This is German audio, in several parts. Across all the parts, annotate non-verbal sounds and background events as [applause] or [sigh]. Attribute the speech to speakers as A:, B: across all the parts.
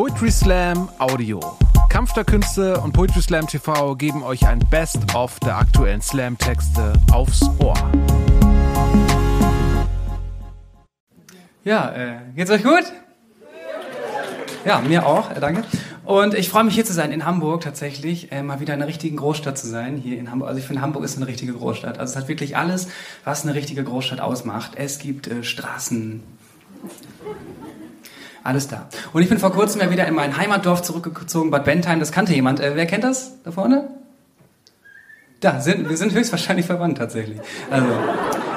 A: Poetry Slam Audio. Kampf der Künste und Poetry Slam TV geben euch ein Best-of der aktuellen Slam-Texte aufs Ohr.
B: Ja, äh, geht's euch gut? Ja, mir auch, äh, danke. Und ich freue mich hier zu sein in Hamburg tatsächlich, äh, mal wieder in einer richtigen Großstadt zu sein hier in Hamburg. Also ich finde Hamburg ist eine richtige Großstadt. Also es hat wirklich alles, was eine richtige Großstadt ausmacht. Es gibt äh, Straßen, alles da. Und ich bin vor kurzem ja wieder in mein Heimatdorf zurückgezogen, Bad Bentheim. Das kannte jemand. Äh, wer kennt das da vorne? Da sind, wir sind höchstwahrscheinlich verwandt tatsächlich. Also,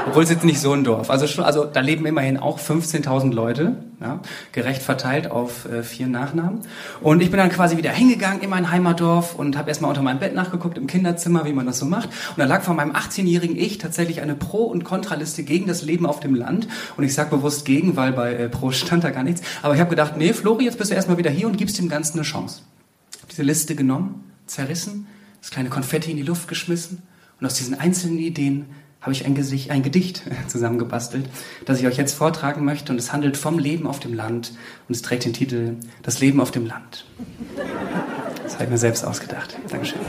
B: obwohl es jetzt nicht so ein Dorf. Also, also da leben immerhin auch 15.000 Leute, ja, gerecht verteilt auf äh, vier Nachnamen. Und ich bin dann quasi wieder hingegangen in mein Heimatdorf und habe erstmal unter meinem Bett nachgeguckt im Kinderzimmer, wie man das so macht. Und da lag von meinem 18-jährigen Ich tatsächlich eine Pro- und Kontraliste gegen das Leben auf dem Land. Und ich sage bewusst gegen, weil bei äh, Pro stand da gar nichts. Aber ich habe gedacht, nee, Flori, jetzt bist du erstmal wieder hier und gibst dem Ganzen eine Chance. Hab diese Liste genommen, zerrissen, das kleine Konfetti in die Luft geschmissen und aus diesen einzelnen Ideen habe ich ein, Gesicht, ein Gedicht [laughs] zusammengebastelt, das ich euch jetzt vortragen möchte und es handelt vom Leben auf dem Land und es trägt den Titel Das Leben auf dem Land. Das habe ich mir selbst ausgedacht. Dankeschön.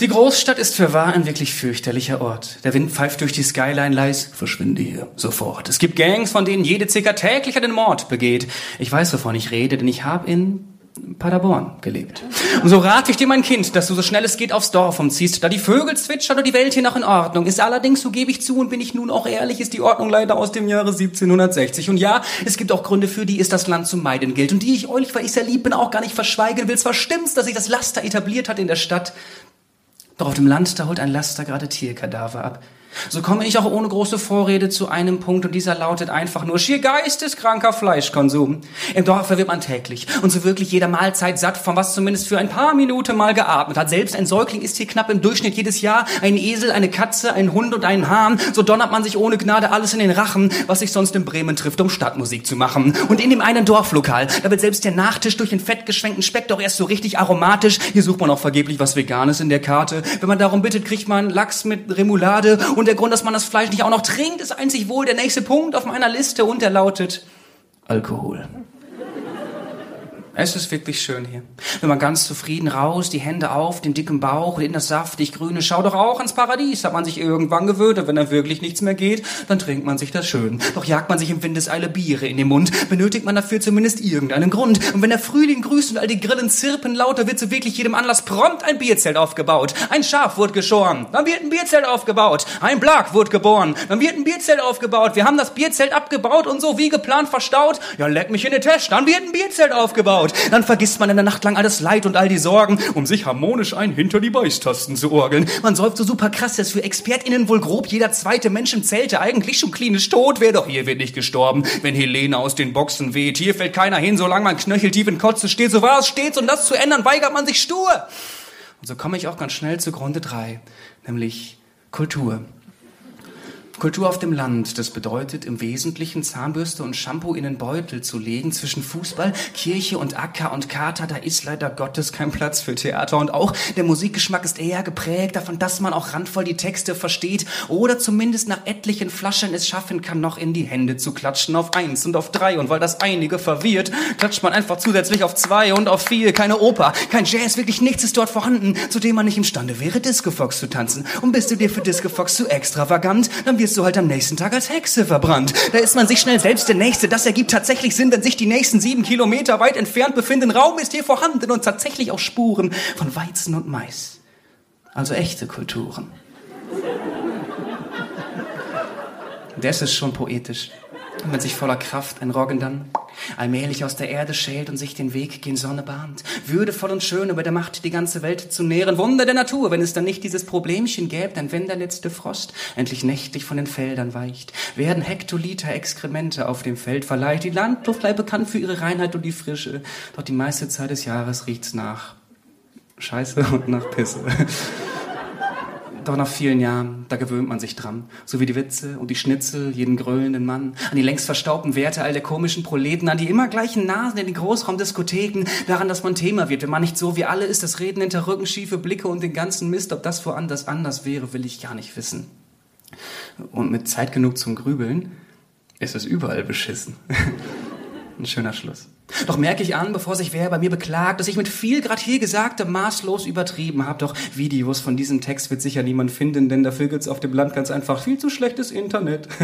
B: Die Großstadt ist für wahr ein wirklich fürchterlicher Ort. Der Wind pfeift durch die Skyline leis, verschwinde hier, sofort. Es gibt Gangs, von denen jede Zicker täglich einen Mord begeht. Ich weiß, wovon ich rede, denn ich habe in Paderborn gelebt. Und so rate ich dir, mein Kind, dass du so schnell es geht aufs Dorf umziehst, da die Vögel zwitschern und die Welt hier noch in Ordnung ist. Allerdings, so gebe ich zu und bin ich nun auch ehrlich, ist die Ordnung leider aus dem Jahre 1760. Und ja, es gibt auch Gründe, für die es das Land zu meiden gilt. Und die ich euch, weil ich sehr lieb bin, auch gar nicht verschweigen will. Zwar stimmt's, dass sich das Laster etabliert hat in der Stadt, doch auf dem Land, da holt ein Laster gerade Tierkadaver ab. So komme ich auch ohne große Vorrede zu einem Punkt und dieser lautet einfach nur schier geisteskranker Fleischkonsum. Im Dorf wird man täglich und so wirklich jeder Mahlzeit satt, von was zumindest für ein paar Minuten mal geatmet hat. Selbst ein Säugling ist hier knapp im Durchschnitt jedes Jahr ein Esel, eine Katze, ein Hund und ein Hahn. So donnert man sich ohne Gnade alles in den Rachen, was sich sonst in Bremen trifft, um Stadtmusik zu machen. Und in dem einen Dorflokal, da wird selbst der Nachtisch durch den fettgeschwenkten Speck doch erst so richtig aromatisch. Hier sucht man auch vergeblich was Veganes in der Karte. Wenn man darum bittet, kriegt man Lachs mit Remoulade und der Grund, dass man das Fleisch nicht auch noch trinkt, ist einzig wohl der nächste Punkt auf meiner Liste und der lautet Alkohol. Es ist wirklich schön hier. Wenn man ganz zufrieden raus, die Hände auf, den dicken Bauch und in das saftig grüne, schau doch auch ans Paradies, hat man sich irgendwann gewöhnt und wenn da wirklich nichts mehr geht, dann trinkt man sich das schön. Doch jagt man sich im Windeseile Biere in den Mund, benötigt man dafür zumindest irgendeinen Grund. Und wenn der Frühling grüßt und all die Grillen zirpen lauter, wird zu wirklich jedem Anlass prompt ein Bierzelt aufgebaut. Ein Schaf wurde geschoren, dann wird ein Bierzelt aufgebaut. Ein Blag wurde geboren, dann wird ein Bierzelt aufgebaut. Wir haben das Bierzelt abgebaut und so wie geplant verstaut. Ja, leck mich in den Tisch, dann wird ein Bierzelt aufgebaut. Dann vergisst man in der Nacht lang all das Leid und all die Sorgen, um sich harmonisch ein hinter die Beißtasten zu orgeln. Man säuft so super krass, dass für ExpertInnen wohl grob jeder zweite Mensch im Zelte eigentlich schon klinisch tot wäre. Doch hier wird nicht gestorben, wenn Helene aus den Boxen weht. Hier fällt keiner hin, solange man knöcheltief in Kotze steht. So war es stets und das zu ändern, weigert man sich stur. Und so komme ich auch ganz schnell zu Grunde drei, nämlich Kultur. Kultur auf dem Land, das bedeutet im Wesentlichen Zahnbürste und Shampoo in den Beutel zu legen. Zwischen Fußball, Kirche und Acker und Kater, da ist leider Gottes kein Platz für Theater. Und auch der Musikgeschmack ist eher geprägt davon, dass man auch randvoll die Texte versteht oder zumindest nach etlichen Flaschen es schaffen kann, noch in die Hände zu klatschen auf eins und auf drei. Und weil das einige verwirrt, klatscht man einfach zusätzlich auf zwei und auf vier. Keine Oper, kein Jazz, wirklich nichts ist dort vorhanden, zu dem man nicht imstande wäre, Disco Fox zu tanzen. Und bist du dir für Disco Fox zu extravagant, dann wirst du halt am nächsten Tag als Hexe verbrannt. Da ist man sich schnell selbst der Nächste. Das ergibt tatsächlich Sinn, wenn sich die nächsten sieben Kilometer weit entfernt befinden. Raum ist hier vorhanden und tatsächlich auch Spuren von Weizen und Mais. Also echte Kulturen. Das ist schon poetisch. Und wenn sich voller Kraft ein Roggen dann allmählich aus der Erde schält und sich den Weg gen Sonne bahnt, würdevoll und schön über der Macht die ganze Welt zu nähren, Wunder der Natur, wenn es dann nicht dieses Problemchen gäbe, dann wenn der letzte Frost endlich nächtlich von den Feldern weicht, werden Hektoliter Exkremente auf dem Feld verleiht, die Landluft bleibt bekannt für ihre Reinheit und die Frische, doch die meiste Zeit des Jahres riecht's nach Scheiße und nach Pisse. Doch nach vielen Jahren, da gewöhnt man sich dran. So wie die Witze und die Schnitzel, jeden gröhlenden Mann, an die längst verstaubten Werte all der komischen Proleten, an die immer gleichen Nasen in den Großraumdiskotheken, daran, dass man Thema wird, wenn man nicht so wie alle ist, das Reden hinter Rücken, schiefe Blicke und den ganzen Mist, ob das woanders anders wäre, will ich gar nicht wissen. Und mit Zeit genug zum Grübeln ist es überall beschissen. [laughs] Ein schöner Schluss. Doch merke ich an, bevor sich wer bei mir beklagt, dass ich mit viel grad hier Gesagtem maßlos übertrieben habe. Doch Videos von diesem Text wird sicher niemand finden, denn dafür gibt's auf dem Land ganz einfach viel zu schlechtes Internet. [laughs]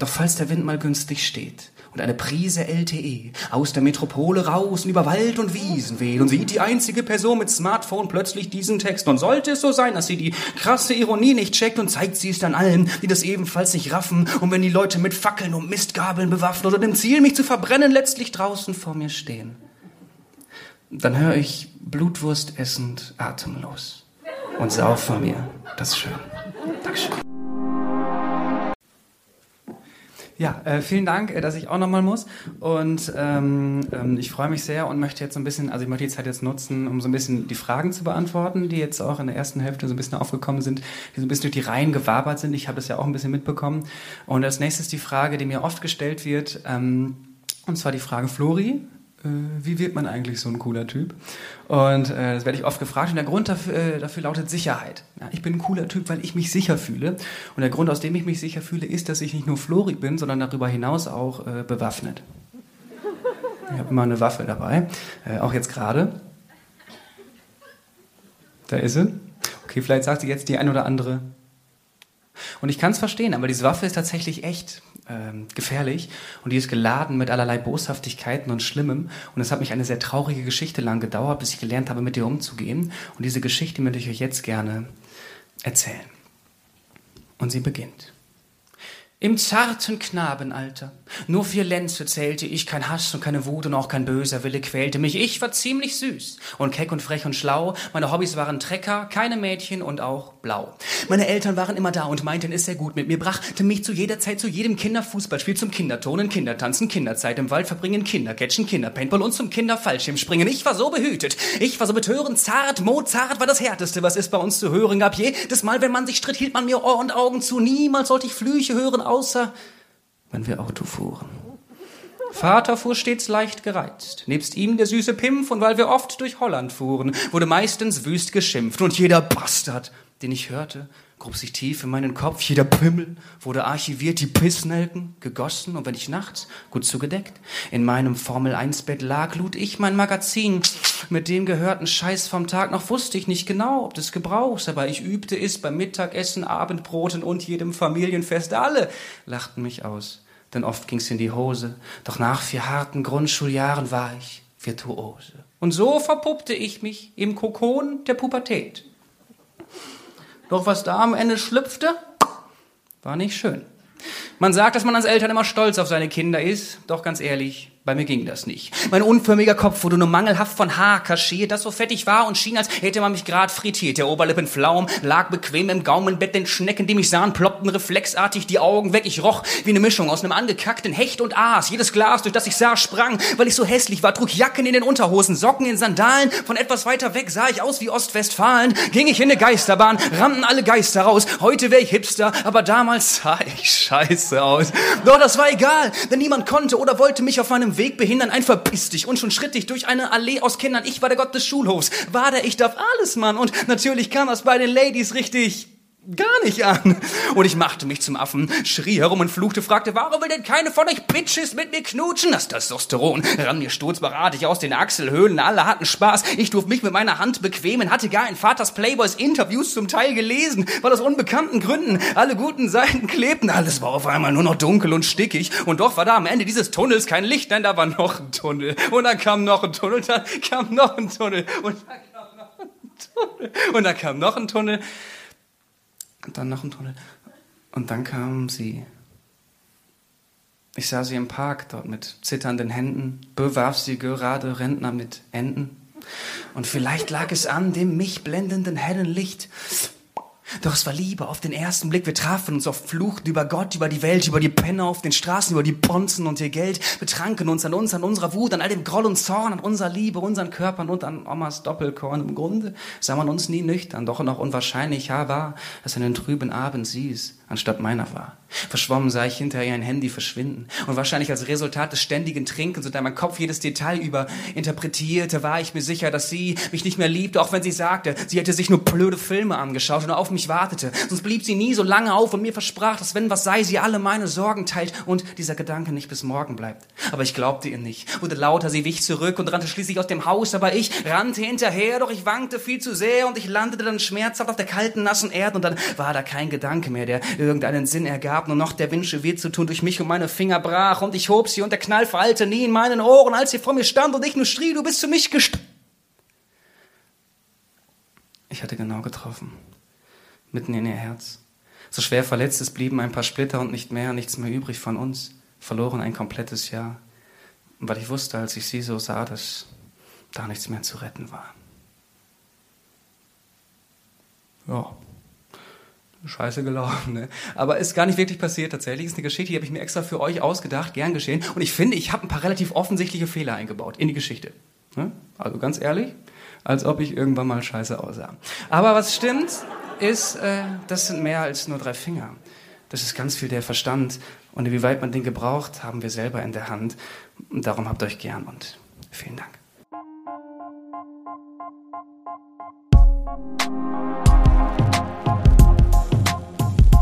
B: Doch falls der Wind mal günstig steht und eine Prise LTE aus der Metropole raus und über Wald und Wiesen weht und sieht die einzige Person mit Smartphone plötzlich diesen Text und sollte es so sein, dass sie die krasse Ironie nicht checkt und zeigt sie es dann allen, die das ebenfalls nicht raffen und wenn die Leute mit Fackeln und Mistgabeln bewaffnet oder dem Ziel, mich zu verbrennen, letztlich draußen vor mir stehen. Dann höre ich Blutwurst essend atemlos und sauf von mir. Das ist schön. Dankeschön. Ja, äh, vielen Dank, äh, dass ich auch nochmal muss. Und ähm, ähm, ich freue mich sehr und möchte jetzt so ein bisschen, also ich möchte die Zeit jetzt nutzen, um so ein bisschen die Fragen zu beantworten, die jetzt auch in der ersten Hälfte so ein bisschen aufgekommen sind, die so ein bisschen durch die Reihen gewabert sind. Ich habe das ja auch ein bisschen mitbekommen. Und als nächstes die Frage, die mir oft gestellt wird, ähm, und zwar die Frage, Flori, wie wird man eigentlich so ein cooler Typ? Und äh, das werde ich oft gefragt. Und der Grund dafür, äh, dafür lautet Sicherheit. Ja, ich bin ein cooler Typ, weil ich mich sicher fühle. Und der Grund, aus dem ich mich sicher fühle, ist, dass ich nicht nur Flori bin, sondern darüber hinaus auch äh, bewaffnet. Ich habe immer eine Waffe dabei, äh, auch jetzt gerade. Da ist sie. Okay, vielleicht sagt sie jetzt die ein oder andere. Und ich kann es verstehen, aber diese Waffe ist tatsächlich echt ähm, gefährlich und die ist geladen mit allerlei Boshaftigkeiten und Schlimmem. Und es hat mich eine sehr traurige Geschichte lang gedauert, bis ich gelernt habe, mit ihr umzugehen. Und diese Geschichte möchte ich euch jetzt gerne erzählen. Und sie beginnt. Im zarten Knabenalter. Nur vier Lenze zählte ich, kein Hass und keine Wut und auch kein böser Wille quälte mich. Ich war ziemlich süß und keck und frech und schlau. Meine Hobbys waren Trecker, keine Mädchen und auch blau. Meine Eltern waren immer da und meinten es sehr gut mit mir, brachten mich zu jeder Zeit zu jedem Kinderfußballspiel, zum Kindertonen, Kindertanzen, Kinderzeit im Wald verbringen, Kindercatchen, Kinderpaintball und zum Kinderfallschirmspringen. Ich war so behütet, ich war so betörend zart, Mozart war das Härteste, was es bei uns zu hören gab. Jedes Mal, wenn man sich stritt, hielt man mir Ohr und Augen zu. Niemals sollte ich Flüche hören, außer wenn wir Auto fuhren. Vater fuhr stets leicht gereizt, nebst ihm der süße Pimpf, und weil wir oft durch Holland fuhren, wurde meistens wüst geschimpft, und jeder Bastard, den ich hörte, grub sich tief in meinen Kopf, jeder Pimmel wurde archiviert, die Pissnelken gegossen, und wenn ich nachts, gut zugedeckt, in meinem Formel-1-Bett lag, lud ich mein Magazin mit dem gehörten Scheiß vom Tag, noch wusste ich nicht genau, ob des Gebrauchs, aber ich übte es beim Mittagessen, Abendbroten und jedem Familienfest, alle lachten mich aus denn oft ging's in die Hose. Doch nach vier harten Grundschuljahren war ich Virtuose. Und so verpuppte ich mich im Kokon der Pubertät. Doch was da am Ende schlüpfte, war nicht schön. Man sagt, dass man als Eltern immer stolz auf seine Kinder ist, doch ganz ehrlich, bei mir ging das nicht. Mein unförmiger Kopf wurde nur mangelhaft von Haar kaschiert, das so fettig war und schien, als hätte man mich grad frittiert. Der Oberlippenflaum lag bequem im Gaumenbett, den Schnecken, die mich sahen, ploppten reflexartig die Augen weg. Ich roch wie eine Mischung aus einem angekackten Hecht und Aas. Jedes Glas, durch das ich sah, sprang, weil ich so hässlich war, trug Jacken in den Unterhosen, Socken in Sandalen. Von etwas weiter weg sah ich aus wie Ostwestfalen. Ging ich in eine Geisterbahn, rannten alle Geister raus. Heute wär ich Hipster, aber damals sah ich scheiße aus. Doch das war egal, denn niemand konnte oder wollte mich auf meinem Weg behindern, ein verpiss dich und schon schritt ich durch eine Allee aus Kindern. Ich war der Gott des Schulhofs, war der Ich darf alles, Mann. Und natürlich kam das bei den Ladies richtig gar nicht an. Und ich machte mich zum Affen, schrie herum und fluchte, fragte, warum will denn keine von euch Bitches mit mir knutschen? Das Testosteron rann mir sturzberatig aus den Achselhöhlen, alle hatten Spaß. Ich durfte mich mit meiner Hand bequemen, hatte gar in Vaters Playboys Interviews zum Teil gelesen, weil aus unbekannten Gründen alle guten Seiten klebten. Alles war auf einmal nur noch dunkel und stickig. Und doch war da am Ende dieses Tunnels kein Licht, nein, da war noch ein Tunnel. Und dann kam noch ein Tunnel, dann kam noch ein Tunnel. Und dann kam noch ein Tunnel. Und dann kam noch ein Tunnel. Und dann noch ein Tunnel. Und dann kam sie. Ich sah sie im Park dort mit zitternden Händen, bewarf sie gerade Rentner mit Enten. Und vielleicht lag es an dem mich blendenden hellen Licht, doch es war Liebe auf den ersten Blick. Wir trafen uns auf Fluchten über Gott, über die Welt, über die Penner auf den Straßen, über die Bonzen und ihr Geld. Wir tranken uns an uns, an unserer Wut, an all dem Groll und Zorn, an unserer Liebe, unseren Körpern und an Omas Doppelkorn. Im Grunde sah man uns nie nüchtern, doch noch unwahrscheinlich ja war, dass an den trüben Abend sie es anstatt meiner war. Verschwommen sah ich hinter ihr ein Handy verschwinden. Und wahrscheinlich als Resultat des ständigen Trinkens und da mein Kopf jedes Detail über interpretierte, war ich mir sicher, dass sie mich nicht mehr liebte, auch wenn sie sagte, sie hätte sich nur blöde Filme angeschaut und auf mich wartete. Sonst blieb sie nie so lange auf und mir versprach, dass wenn was sei, sie alle meine Sorgen teilt und dieser Gedanke nicht bis morgen bleibt. Aber ich glaubte ihr nicht. Wurde lauter, sie wich zurück und rannte schließlich aus dem Haus, aber ich rannte hinterher, doch ich wankte viel zu sehr und ich landete dann schmerzhaft auf der kalten, nassen Erde und dann war da kein Gedanke mehr, der irgendeinen Sinn ergab, nur noch der Wünsche weh zu tun durch mich und meine Finger brach und ich hob sie und der Knall verallte nie in meinen Ohren, als sie vor mir stand und ich nur schrie, du bist für mich gestorben. Ich hatte genau getroffen. Mitten in ihr Herz. So schwer verletzt, es blieben ein paar Splitter und nicht mehr, nichts mehr übrig von uns. Verloren ein komplettes Jahr. Und weil ich wusste, als ich sie so sah, dass da nichts mehr zu retten war. Ja. Scheiße gelaufen, ne? Aber ist gar nicht wirklich passiert tatsächlich. Ist eine Geschichte, die habe ich mir extra für euch ausgedacht, gern geschehen. Und ich finde, ich habe ein paar relativ offensichtliche Fehler eingebaut in die Geschichte. Ne? Also ganz ehrlich, als ob ich irgendwann mal scheiße aussah. Aber was stimmt, ist, äh, das sind mehr als nur drei Finger. Das ist ganz viel der Verstand. Und wie weit man den gebraucht, haben wir selber in der Hand. Und darum habt euch gern und vielen Dank.